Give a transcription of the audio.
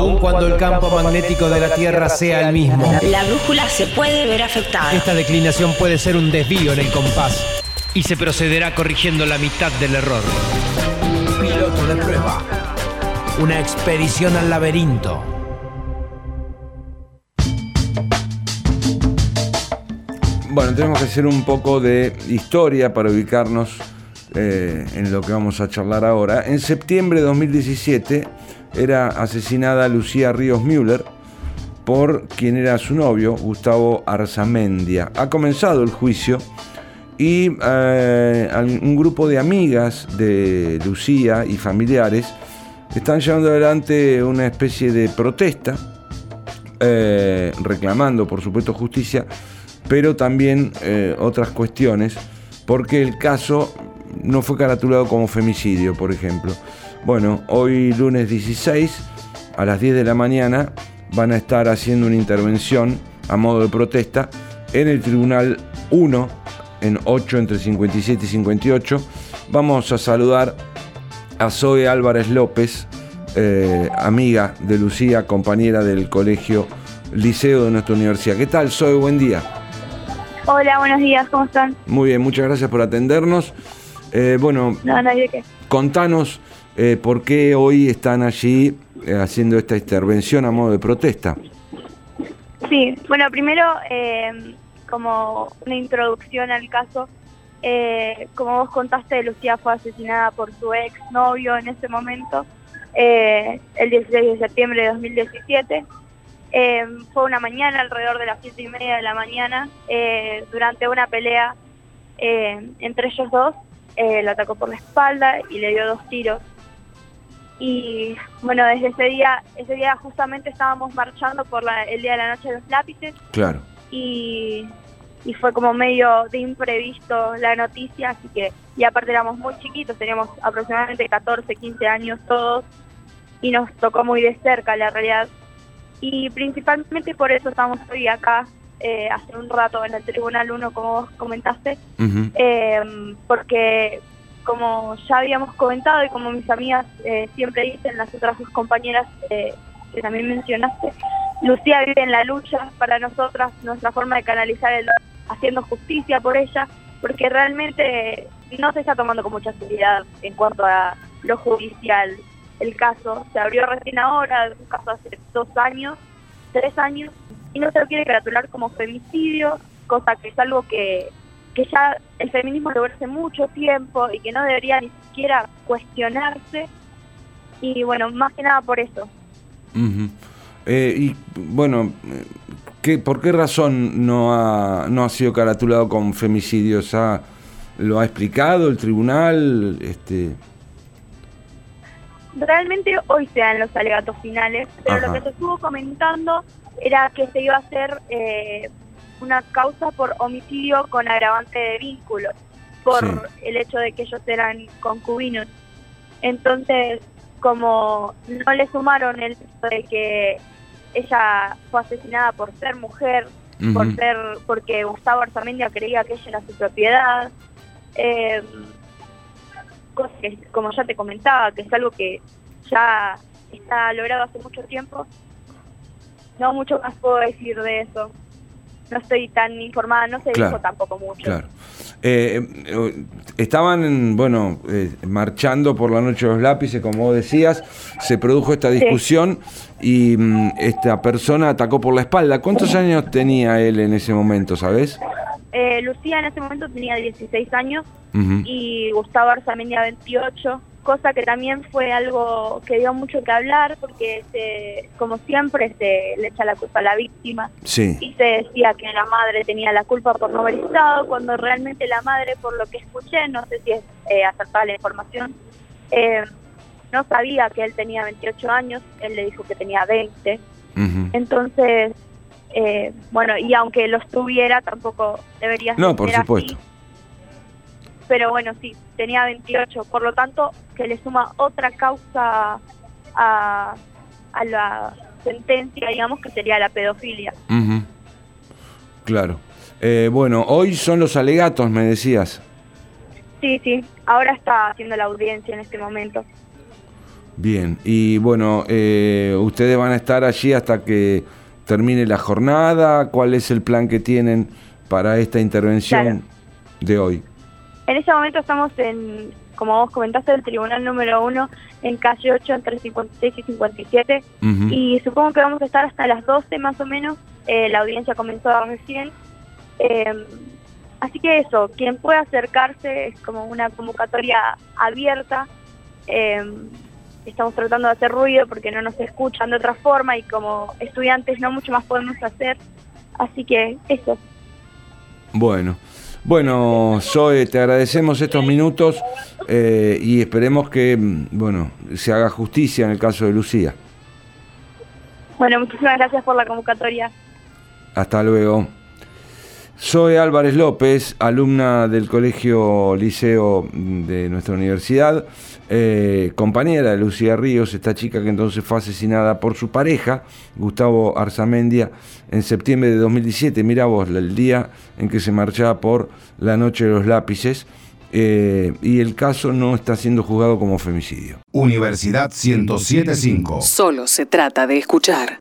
aun cuando el campo magnético de la Tierra sea el mismo. La brújula se puede ver afectada. Esta declinación puede ser un desvío en el compás y se procederá corrigiendo la mitad del error. Piloto de prueba. Una expedición al laberinto. Bueno, tenemos que hacer un poco de historia para ubicarnos eh, en lo que vamos a charlar ahora. En septiembre de 2017 era asesinada Lucía Ríos Müller por quien era su novio, Gustavo Arzamendia. Ha comenzado el juicio y eh, un grupo de amigas de Lucía y familiares están llevando adelante una especie de protesta, eh, reclamando por supuesto justicia pero también eh, otras cuestiones, porque el caso no fue caratulado como femicidio, por ejemplo. Bueno, hoy lunes 16, a las 10 de la mañana, van a estar haciendo una intervención a modo de protesta en el Tribunal 1, en 8 entre 57 y 58. Vamos a saludar a Zoe Álvarez López, eh, amiga de Lucía, compañera del colegio Liceo de nuestra universidad. ¿Qué tal, Zoe? Buen día. Hola, buenos días, ¿cómo están? Muy bien, muchas gracias por atendernos. Eh, bueno, no, contanos eh, por qué hoy están allí eh, haciendo esta intervención a modo de protesta. Sí, bueno, primero, como una introducción al caso, como vos contaste, Lucía fue asesinada por su ex novio en ese momento, el 16 de septiembre de 2017. Eh, fue una mañana, alrededor de las siete y media de la mañana, eh, durante una pelea eh, entre ellos dos, lo atacó por la espalda y le dio dos tiros. Y bueno, desde ese día, ese día justamente estábamos marchando por el Día de la Noche de los Lápices. Claro. Y, y fue como medio de imprevisto la noticia, así que, y aparte éramos muy chiquitos, teníamos aproximadamente 14, 15 años todos, y nos tocó muy de cerca la realidad y principalmente por eso estamos hoy acá eh, hace un rato en el Tribunal 1, como vos comentaste, eh, porque como ya habíamos comentado y como mis amigas eh, siempre dicen, las otras dos compañeras que también mencionaste, Lucía vive en la lucha para nosotras, nuestra forma de canalizar el haciendo justicia por ella, porque realmente no se está tomando con mucha seriedad en cuanto a lo judicial el caso. Se abrió recién ahora, un caso hace dos años, tres años, y no se lo quiere gratular como femicidio, cosa que es algo que, que ya el feminismo lo hace mucho tiempo y que no debería ni siquiera cuestionarse. Y bueno, más que nada por eso. Eh, y bueno, ¿qué, ¿por qué razón no ha, no ha sido caratulado como femicidio? ¿Ya ¿Lo ha explicado el tribunal? Este realmente hoy se dan los alegatos finales, pero lo que se estuvo comentando era que se iba a hacer eh, una causa por homicidio con agravante de vínculo, por el hecho de que ellos eran concubinos. Entonces, como no le sumaron el hecho de que ella fue asesinada por ser mujer, por ser porque Gustavo Arzamendia creía que ella era su propiedad, eh, que, como ya te comentaba, que es algo que ya está logrado hace mucho tiempo. No mucho más puedo decir de eso. No estoy tan informada, no se dijo tampoco mucho. Claro. Eh, eh, estaban, bueno, eh, marchando por la noche de los lápices, como vos decías, se produjo esta discusión y mm, esta persona atacó por la espalda. ¿Cuántos años tenía él en ese momento, sabes? Lucía en ese momento tenía 16 años y Gustavo Arzamendia 28, cosa que también fue algo que dio mucho que hablar porque se, como siempre se le echa la culpa a la víctima y se decía que la madre tenía la culpa por no haber estado, cuando realmente la madre, por lo que escuché, no sé si es eh, acertada la información, eh, no sabía que él tenía 28 años, él le dijo que tenía 20. Entonces, eh, bueno, y aunque los tuviera, tampoco debería ser. No, por supuesto. Pero bueno, sí, tenía 28. Por lo tanto, que le suma otra causa a, a la sentencia, digamos, que sería la pedofilia. Claro. Eh, bueno, hoy son los alegatos, me decías. Sí, sí. Ahora está haciendo la audiencia en este momento. Bien, y bueno, eh, ustedes van a estar allí hasta que termine la jornada. ¿Cuál es el plan que tienen para esta intervención de hoy? En este momento estamos en, como vos comentaste, el tribunal número uno en calle 8 entre 56 y 57 y supongo que vamos a estar hasta las 12 más o menos. Eh, la audiencia comenzó recién. Eh, así que eso, quien pueda acercarse es como una convocatoria abierta. Eh, estamos tratando de hacer ruido porque no nos escuchan de otra forma y como estudiantes no mucho más podemos hacer. Así que eso. Bueno. Bueno, Zoe, te agradecemos estos minutos eh, y esperemos que bueno se haga justicia en el caso de Lucía. Bueno, muchísimas gracias por la convocatoria. Hasta luego. Soy Álvarez López, alumna del Colegio Liceo de nuestra universidad, eh, compañera de Lucía Ríos, esta chica que entonces fue asesinada por su pareja, Gustavo Arzamendia, en septiembre de 2017. Mira vos, el día en que se marchaba por la Noche de los Lápices. Eh, y el caso no está siendo juzgado como femicidio. Universidad 1075. Solo se trata de escuchar.